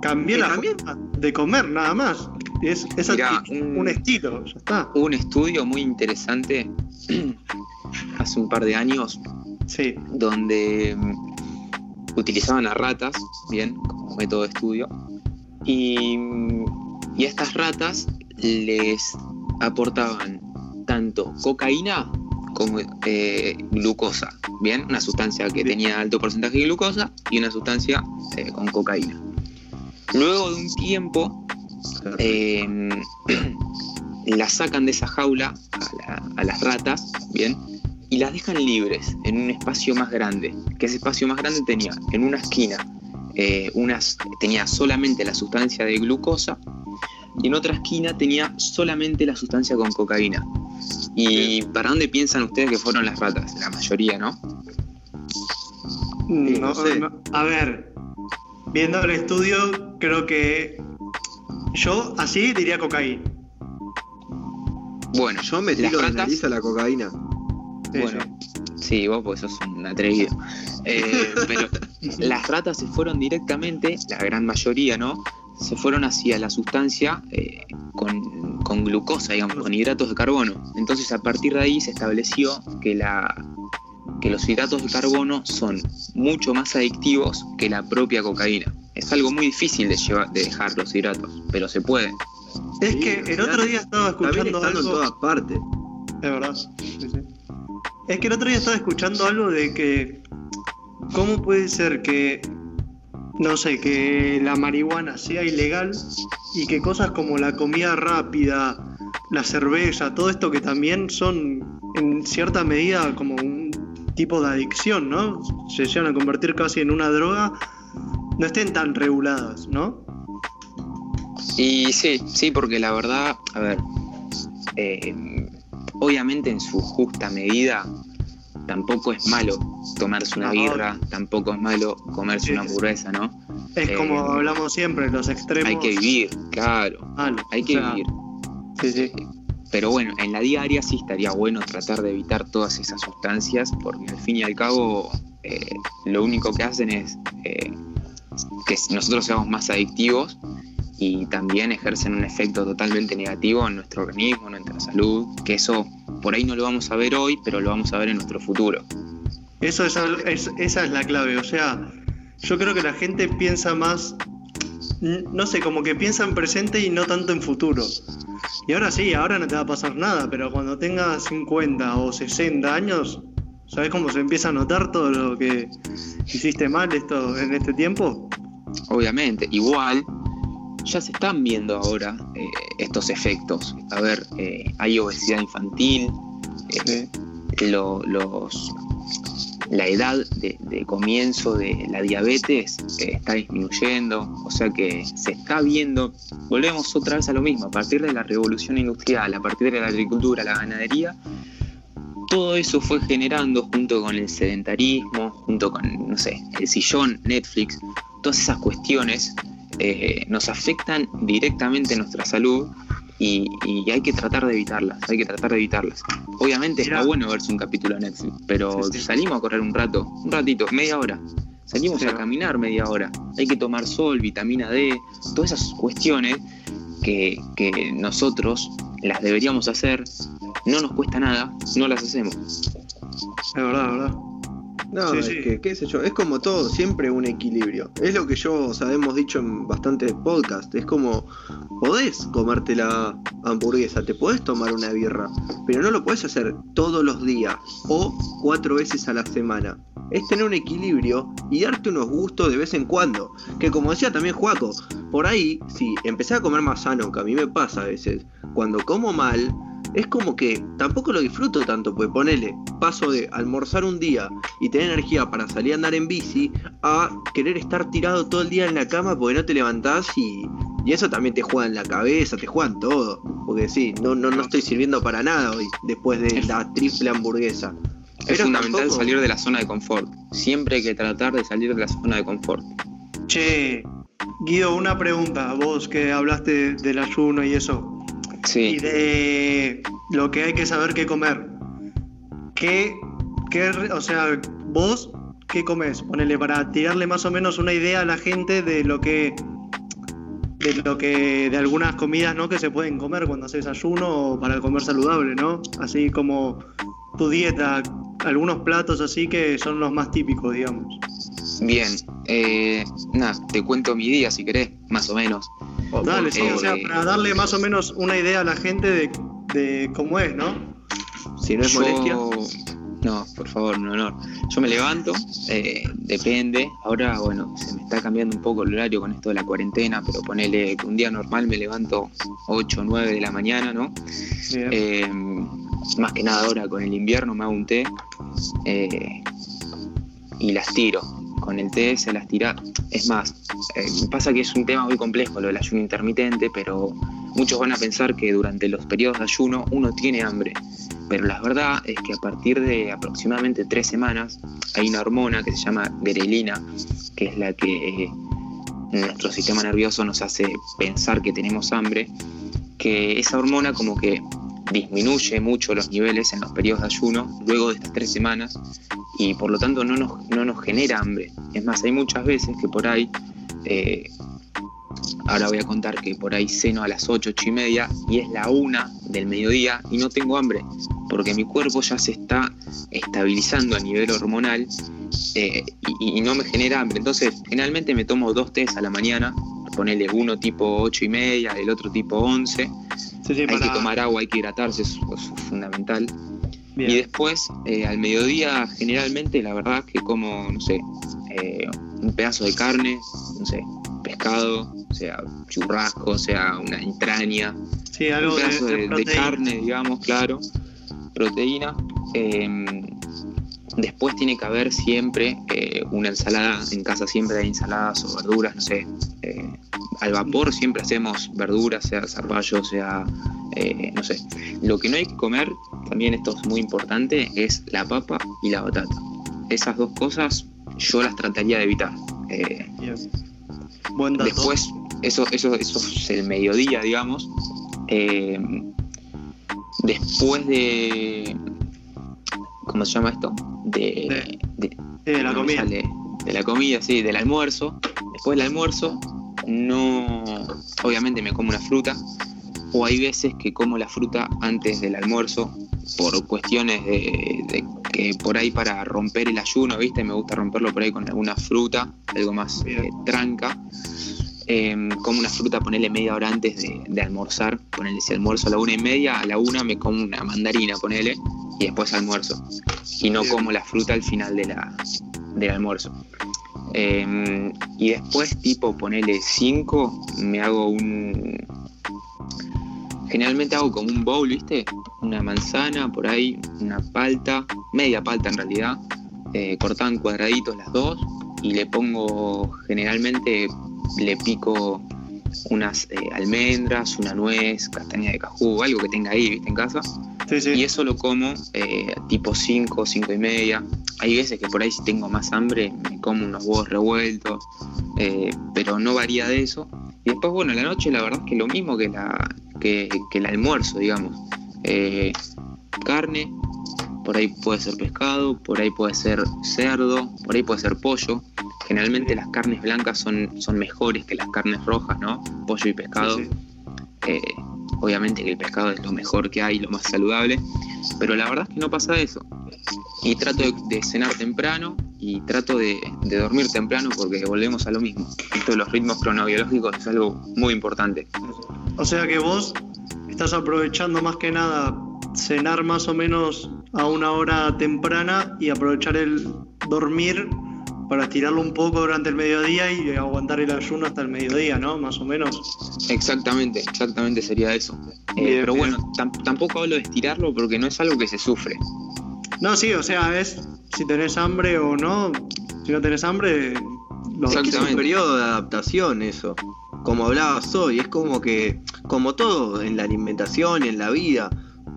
Speaker 1: cambié la forma de comer nada más. Es, un, estilo, ya está.
Speaker 3: Hubo un estudio muy interesante <clears throat> hace un par de años
Speaker 1: sí.
Speaker 3: donde mm, utilizaban a ratas, bien, como método de estudio, y, y a estas ratas les aportaban tanto cocaína como eh, glucosa, ¿bien? Una sustancia que tenía alto porcentaje de glucosa y una sustancia eh, con cocaína. Luego de un tiempo, em, <clears throat> la sacan de esa jaula a, las ratas, ¿bien? Y las dejan libres en un espacio más grande, que ese espacio más grande tenía en una esquina eh, unas, tenía solamente la sustancia de glucosa y en otra esquina tenía solamente la sustancia con cocaína. ¿Y para dónde piensan ustedes que fueron las ratas? La mayoría, ¿no?
Speaker 1: No, sé. a ver, viendo el estudio, creo que yo así diría cocaína.
Speaker 2: Bueno, yo me tiro de nariz a la cocaína.
Speaker 3: bueno, sí, vos pues sos un atrevido. Eh, <laughs> pero las ratas se fueron directamente, la gran mayoría, ¿no? se fueron hacia la sustancia eh, con, glucosa, digamos, con hidratos de carbono. Entonces a partir de ahí se estableció que, la, que los hidratos de carbono son mucho más adictivos que la propia cocaína. Es algo muy difícil de, llevar, de dejar los hidratos, pero se puede.
Speaker 1: Es que el otro día estaba escuchando algo...
Speaker 2: en todas partes.
Speaker 1: Es verdad. Es que el otro día estaba escuchando algo de que... ¿Cómo puede ser que no sé, que la marihuana sea ilegal y que cosas como la comida rápida, la cerveza, todo esto que también son en cierta medida como un tipo de adicción, ¿no? Se llegan a convertir casi en una droga, no estén tan reguladas, ¿no?
Speaker 3: Y sí, sí, porque la verdad, a ver, eh, obviamente en su justa medida tampoco es malo tomarse una birra, tampoco es malo comerse una hamburguesa, ¿no?
Speaker 1: Es como eh, hablamos siempre, los extremos.
Speaker 3: Hay que vivir, claro. hay que vivir.
Speaker 1: Sí, sí.
Speaker 3: Pero bueno, en la diaria sí estaría bueno tratar de evitar todas esas sustancias, porque al fin y al cabo eh, lo único que hacen es eh, que nosotros seamos más adictivos y también ejercen un efecto totalmente negativo en nuestro organismo, en nuestra salud, que eso por ahí no lo vamos a ver hoy, pero lo vamos a ver en nuestro futuro.
Speaker 1: Eso es, esa es la clave, o sea, yo creo que la gente piensa más, no sé, como que piensa en presente y no tanto en futuro. Y ahora sí, ahora no te va a pasar nada, pero cuando tengas 50 o 60 años, ¿sabes cómo se empieza a notar todo lo que hiciste mal esto en este tiempo?
Speaker 3: Obviamente, igual ya se están viendo ahora eh, estos efectos. A ver, eh, hay obesidad infantil, eh, los, la edad de, comienzo de la diabetes está disminuyendo, o sea que se está viendo, volvemos otra vez a lo mismo, a partir de la revolución industrial, a partir de la agricultura, la ganadería, todo eso fue generando junto con el sedentarismo, junto con, no sé, el sillón, Netflix, todas esas cuestiones eh, nos afectan directamente nuestra salud y, hay que tratar de evitarlas, hay que tratar de evitarlas. Obviamente está bueno verse un capítulo de Netflix, pero salimos a correr un rato, un ratito, media hora. Salimos a caminar media hora. Hay que tomar sol, vitamina D, todas esas cuestiones que, que nosotros las deberíamos hacer, no nos cuesta nada, no las hacemos.
Speaker 1: Es verdad, es verdad.
Speaker 2: No, es que, qué sé yo, es como todo, siempre un equilibrio. Es lo que yo, o sea, hemos dicho en bastantes podcasts. Es como, podés comerte la hamburguesa, te podés tomar una birra, pero no lo podés hacer todos los días o cuatro veces a la semana. Es tener un equilibrio y darte unos gustos de vez en cuando. Que como decía también Juaco, por ahí, si empecé a comer más sano, que a mí me pasa a veces, cuando como mal, es como que tampoco lo disfruto tanto, pues ponele, paso de almorzar un día y tener energía para salir a andar en bici a querer estar tirado todo el día en la cama porque no te levantás y, y eso también te juega en la cabeza, te juega en todo. Porque sí, no, no, no estoy sirviendo para nada hoy, después de la triple hamburguesa.
Speaker 3: Es fundamental salir de la zona de confort. Siempre hay que tratar de salir de la zona de confort.
Speaker 1: Che, Guido, una pregunta. Vos que hablaste del ayuno y eso.
Speaker 3: Sí.
Speaker 1: Y de lo que hay que saber qué comer. ¿Qué, qué, o sea, vos, ¿qué comes? Ponele para tirarle más o menos una idea a la gente de lo que de lo que de algunas comidas ¿no? que se pueden comer cuando haces ayuno o para comer saludable, ¿no? Así como tu dieta, algunos platos así que son los más típicos, digamos.
Speaker 3: Bien, eh, nada, te cuento mi día si querés, más o menos.
Speaker 1: Dale, sí, o sea, para darle más o menos una idea a la gente de, cómo es, ¿no?
Speaker 2: Si no es molestia.
Speaker 3: No, por favor, no, no. Yo me levanto, eh, depende. Ahora, bueno, se me está cambiando un poco el horario con esto de la cuarentena, pero ponele que un día normal me levanto 8 o 9 de la mañana, ¿no? Eh, más que nada ahora con el invierno me hago un té eh, y las tiro con el té se las tira. Es más, eh, pasa que es un tema muy complejo lo del ayuno intermitente, pero muchos van a pensar que durante los periodos de ayuno uno tiene hambre. Pero la verdad es que a partir de aproximadamente tres semanas hay una hormona que se llama grelina, que es la que eh, nuestro sistema nervioso nos hace pensar que tenemos hambre, que esa hormona como que disminuye mucho los niveles en los periodos de ayuno luego de estas tres semanas y por lo tanto no nos, no nos genera hambre. Es más, hay muchas veces que por ahí, eh, ahora voy a contar que por ahí ceno a las 8, 8 y media y es la una del mediodía y no tengo hambre porque mi cuerpo ya se está estabilizando a nivel hormonal eh, y, no me genera hambre. Entonces, generalmente me tomo dos tés a la mañana, ponele uno tipo 8 y media, el otro tipo 11 hay que tomar agua, hay que hidratarse, eso, es fundamental. Y después, eh, al mediodía, generalmente, la verdad que como, no sé, eh, un pedazo de carne, no sé, pescado, o sea, churrasco, o sea, una entraña.
Speaker 1: Sí, algo
Speaker 3: un pedazo de, carne, digamos, claro, proteína. Em, después tiene que haber siempre eh, una ensalada, en casa siempre hay ensaladas o verduras, no sé, al vapor siempre hacemos verduras, sea zapallo, sea, eh, no sé. Lo que no hay que comer, también esto es muy importante, es la papa y la batata. Esas dos cosas yo las trataría de evitar. Eh,
Speaker 1: Buen dato.
Speaker 3: Después, eso, eso, eso es el mediodía, digamos. Eh, después de. ¿Cómo se llama esto?
Speaker 1: De, de la comida.
Speaker 3: de la comida, sí, del almuerzo. Después del almuerzo, no, obviamente me como una fruta, o hay veces que como la fruta antes del almuerzo por cuestiones de, que por ahí para romper el ayuno, ¿viste? Me gusta romperlo por ahí con alguna fruta, algo más eh, tranca. Em, como una fruta, ponerle media hora antes de, almorzar, ponerle si almuerzo a la una y media, a la una me como una mandarina, ponele, y después almuerzo. Y no como la fruta al final de la, del almuerzo. Em, y después, tipo, ponele 5, me hago un. Generalmente hago como un bowl, ¿viste? Una manzana por ahí, una palta, media palta en realidad, eh, cortan cuadraditos las dos y le pongo, generalmente le pico unas eh, almendras, una nuez, castaña de cajú, algo que tenga ahí, ¿viste? En casa. Y eso lo como eh, tipo 5, 5 y media. Hay veces que por ahí si tengo más hambre me como unos huevos revueltos, eh, pero no varía de eso. Y después, bueno, la noche la verdad es que lo mismo que, la, que, el almuerzo, digamos. Carne, por ahí puede ser pescado, por ahí puede ser cerdo, por ahí puede ser pollo. Generalmente las carnes blancas son, son mejores que las carnes rojas, ¿no? Pollo y pescado. Obviamente que el pescado es lo mejor que hay, lo más saludable, pero la verdad es que no pasa eso. Y trato de, cenar temprano y trato de, dormir temprano porque volvemos a lo mismo. Esto de los ritmos cronobiológicos es algo muy importante.
Speaker 1: O sea que vos estás aprovechando más que nada cenar más o menos a una hora temprana y aprovechar el dormir para estirarlo un poco durante el mediodía y aguantar el ayuno hasta el mediodía, ¿no? Más o menos.
Speaker 3: Exactamente, exactamente sería eso. Eh, pero bueno, tampoco hablo de estirarlo porque no es algo que se sufre.
Speaker 1: No, sí, o sea, es si tenés hambre o no. Si no tenés hambre,
Speaker 2: lo Es un periodo de adaptación eso. Como hablabas hoy, es como que, como todo en la alimentación y en la vida,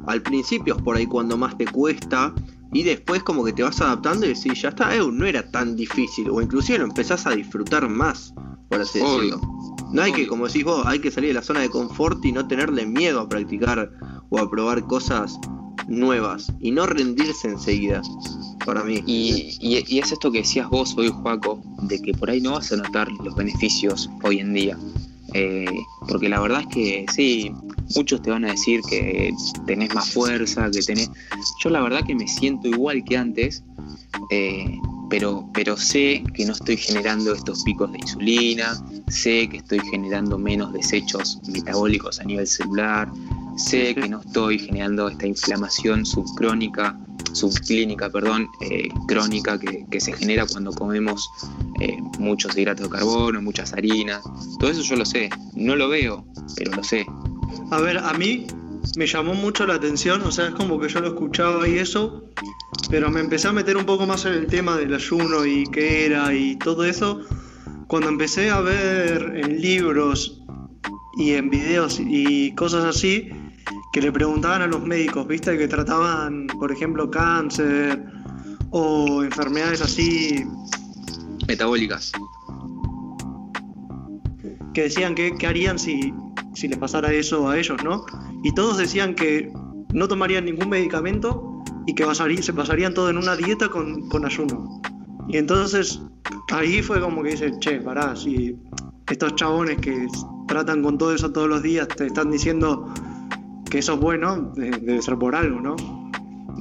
Speaker 2: al principio es por ahí cuando más te cuesta y después como que te vas adaptando y decís, ya está, no era tan difícil. O inclusive lo empezás a disfrutar más, por así decirlo. No hay que, como decís vos, hay que salir de la zona de confort y no tenerle miedo a practicar o a probar cosas nuevas y no rendirse enseguida, para mí.
Speaker 3: Y, y, es esto que decías vos hoy, Juaco, de que por ahí no vas a notar los beneficios hoy en día. Eh, porque la verdad es que sí, muchos te van a decir que tenés más fuerza, que tenés... Yo la verdad que me siento igual que antes, eh, pero, pero sé que no estoy generando estos picos de insulina, sé que estoy generando menos desechos metabólicos a nivel celular, sé que no estoy generando esta inflamación subcrónica subclínica, perdón, eh, crónica que, se genera cuando comemos eh, muchos hidratos de carbono, muchas harinas. Todo eso yo lo sé, no lo veo, pero lo sé.
Speaker 1: A ver, a mí me llamó mucho la atención, o sea, es como que yo lo escuchaba y eso, pero me empecé a meter un poco más en el tema del ayuno y qué era y todo eso, cuando empecé a ver en libros y en videos y cosas así, que le preguntaban a los médicos, ¿viste? Que trataban, por ejemplo, cáncer o enfermedades así.
Speaker 3: Metabólicas.
Speaker 1: Que decían que, qué harían si, si les pasara eso a ellos, ¿no? Y todos decían que no tomarían ningún medicamento y que se pasarían todo en una dieta con, con ayuno. Y entonces ahí fue como que dice, che, pará, si estos chabones que tratan con todo eso todos los días te están diciendo que eso es bueno, debe ser por algo, ¿no?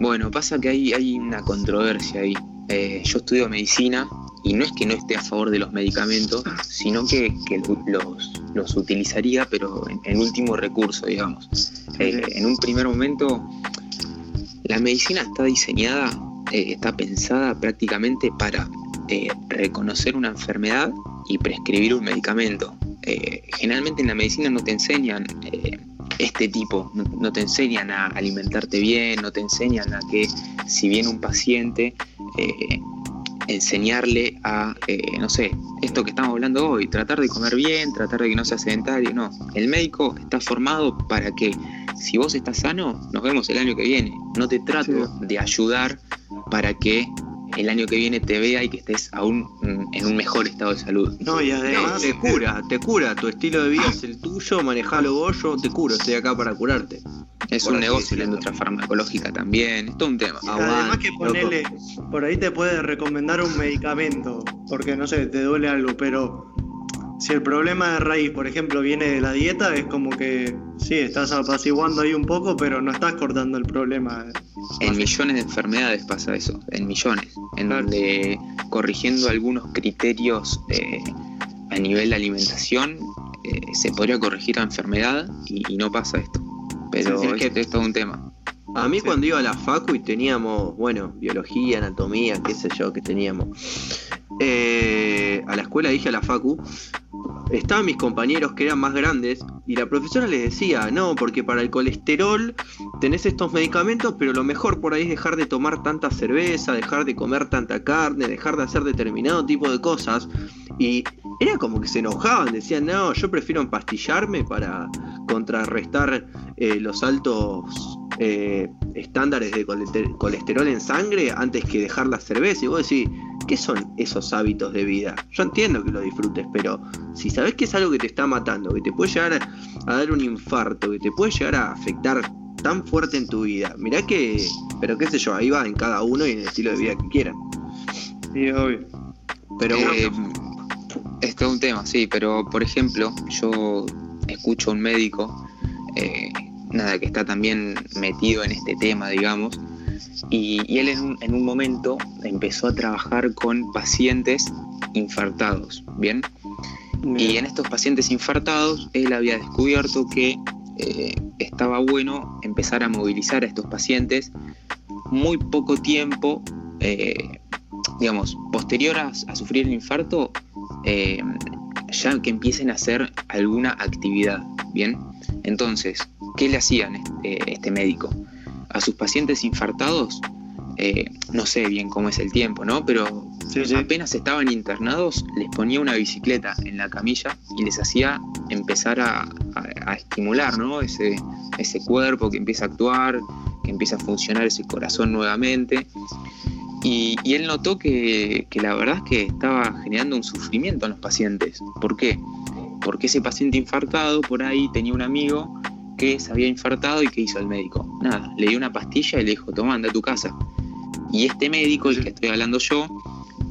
Speaker 3: Bueno, pasa que hay, hay una controversia ahí. Eh, yo estudio medicina y no es que no esté a favor de los medicamentos, sino que, los, los, utilizaría, pero en, último recurso, digamos. Eh, en un primer momento, la medicina está diseñada, eh, está pensada prácticamente para reconocer una enfermedad y prescribir un medicamento. generalmente en la medicina no te enseñan este tipo, no, te enseñan a alimentarte bien, no te enseñan a que si viene un paciente, eh, enseñarle a, eh, no sé, esto que estamos hablando hoy, tratar de comer bien, tratar de que no sea sedentario, no, el médico está formado para que si vos estás sano, nos vemos el año que viene, no te trato de ayudar para que el año que viene te vea y que estés aún en un mejor estado de salud.
Speaker 2: No, y además te cura, te cura, tu estilo de vida es el tuyo, manejalo vos, yo te curo, estoy acá para curarte.
Speaker 3: Es un negocio la industria farmacológica también, es todo un tema.
Speaker 1: Además que ponele, por ahí te puede recomendar un medicamento, porque no sé, te duele algo, pero si el problema de raíz, por ejemplo, viene de la dieta, es como que sí, estás apaciguando ahí un poco, pero no estás cortando el problema.
Speaker 3: En millones de enfermedades pasa eso, en millones, en donde corrigiendo algunos criterios eh, a nivel de alimentación eh, se podría corregir la enfermedad y, no pasa esto. Pero es, que, es todo un tema.
Speaker 2: A mí cuando iba a la facu y teníamos, bueno, biología, anatomía, qué sé yo, que teníamos. Eh, a la escuela dije a la facu, estaban mis compañeros que eran más grandes y la profesora les decía, no, porque para el colesterol tenés estos medicamentos, pero lo mejor por ahí es dejar de tomar tanta cerveza, dejar de comer tanta carne, dejar de hacer determinado tipo de cosas. Y era como que se enojaban, decían, no, yo prefiero empastillarme para contrarrestar eh, los altos eh, estándares de colesterol en sangre antes que dejar la cerveza. Y vos decís, ¿qué son esos hábitos de vida? Yo entiendo que lo disfrutes, pero si sabes que es algo que te está matando, que te puede llegar a, dar un infarto, que te puede llegar a afectar tan fuerte en tu vida, mirá que, pero qué sé yo, ahí va en cada uno y en el estilo de vida que quieran.
Speaker 1: Sí, obvio.
Speaker 3: Pero eh, es todo un tema, sí, pero por ejemplo, yo escucho a un médico eh, nada, que está también metido en este tema, digamos, y, él en un, momento empezó a trabajar con pacientes infartados, ¿bien? Y en estos pacientes infartados, él había descubierto que eh, estaba bueno empezar a movilizar a estos pacientes muy poco tiempo, eh, digamos, posterior a, sufrir el infarto, ya que empiecen a hacer alguna actividad, ¿bien? Entonces, ¿qué le hacían este, este médico? A sus pacientes infartados, eh, no sé bien cómo es el tiempo, ¿no? Pero apenas estaban internados, les ponía una bicicleta en la camilla y les hacía empezar a, estimular, ¿no? Ese, ese cuerpo que empieza a actuar, que empieza a funcionar ese corazón nuevamente. Y, él notó que, que, la verdad es que estaba generando un sufrimiento en los pacientes. ¿Por qué? Porque ese paciente infartado por ahí tenía un amigo que se había infartado y que hizo el médico. Nada, le dio una pastilla y le dijo, toma, anda a tu casa. Y este médico, el que estoy hablando yo,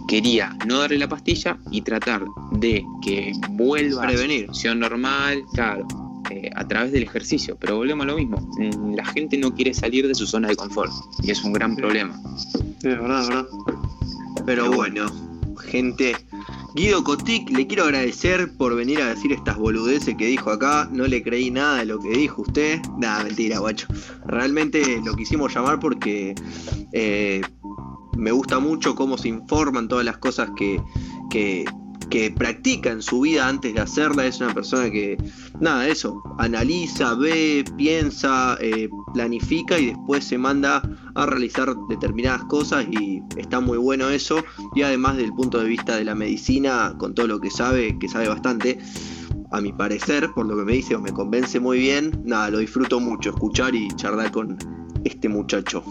Speaker 3: quería no darle la pastilla y tratar de que vuelva
Speaker 2: a su
Speaker 3: función normal, claro, eh, a través del ejercicio. Pero volvemos a lo mismo, mm, la gente no quiere salir de su zona de confort y es un gran problema.
Speaker 1: Sí, verdad, verdad.
Speaker 2: Pero bueno, gente, Guido Cotic, le quiero agradecer por venir a decir estas boludeces que dijo acá. No le creí nada de lo que dijo usted. Nada, mentira, guacho. Realmente lo quisimos llamar porque eh, me gusta mucho cómo se informan todas las cosas que, que, que practica en su vida antes de hacerla, es una persona que, nada, eso, analiza, ve, piensa, eh, planifica y después se manda a realizar determinadas cosas y está muy bueno eso. Y además del punto de vista de la medicina, con todo lo que sabe, que sabe bastante, a mi parecer, por lo que me dice o me convence muy bien, nada, lo disfruto mucho escuchar y charlar con este muchacho.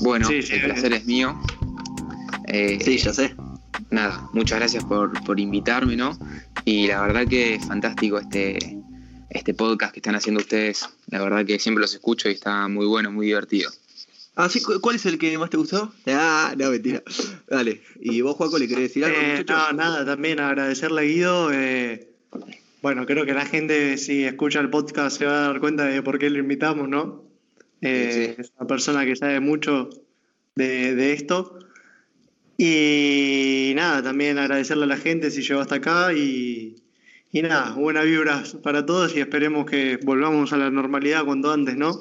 Speaker 3: Bueno, el placer es mío.
Speaker 2: Eh, sí, ya sé
Speaker 3: nada, muchas gracias por, invitarme, ¿no? Y la verdad que es fantástico este, este podcast que están haciendo ustedes. La verdad que siempre los escucho y está muy bueno, muy divertido.
Speaker 2: Ah, sí, ¿cuál es el que más te gustó? Ah, no, mentira. Dale. ¿Y vos, Juaco, le querés decir algo?
Speaker 1: Eh, no, nada, también agradecerle a Guido. Eh, bueno, creo que la gente, si escucha el podcast, se va a dar cuenta de por qué lo invitamos, ¿no? Eh, es una persona que sabe mucho de, de esto. Y nada, también agradecerle a la gente si llegó hasta acá y, y nada, buenas vibras para todos y esperemos que volvamos a la normalidad cuando antes, ¿no?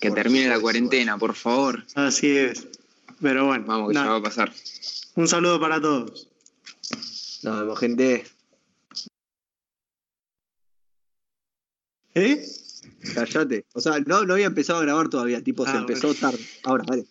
Speaker 3: Que termine la cuarentena, por favor.
Speaker 1: Así es. Pero bueno.
Speaker 3: Vamos, que ya va a pasar.
Speaker 1: Un saludo para todos.
Speaker 2: Nos vemos, gente.
Speaker 1: ¿Eh?
Speaker 2: Callate. O sea, no, no había empezado a grabar todavía, tipo, se ah, empezó tarde. Ahora, vale.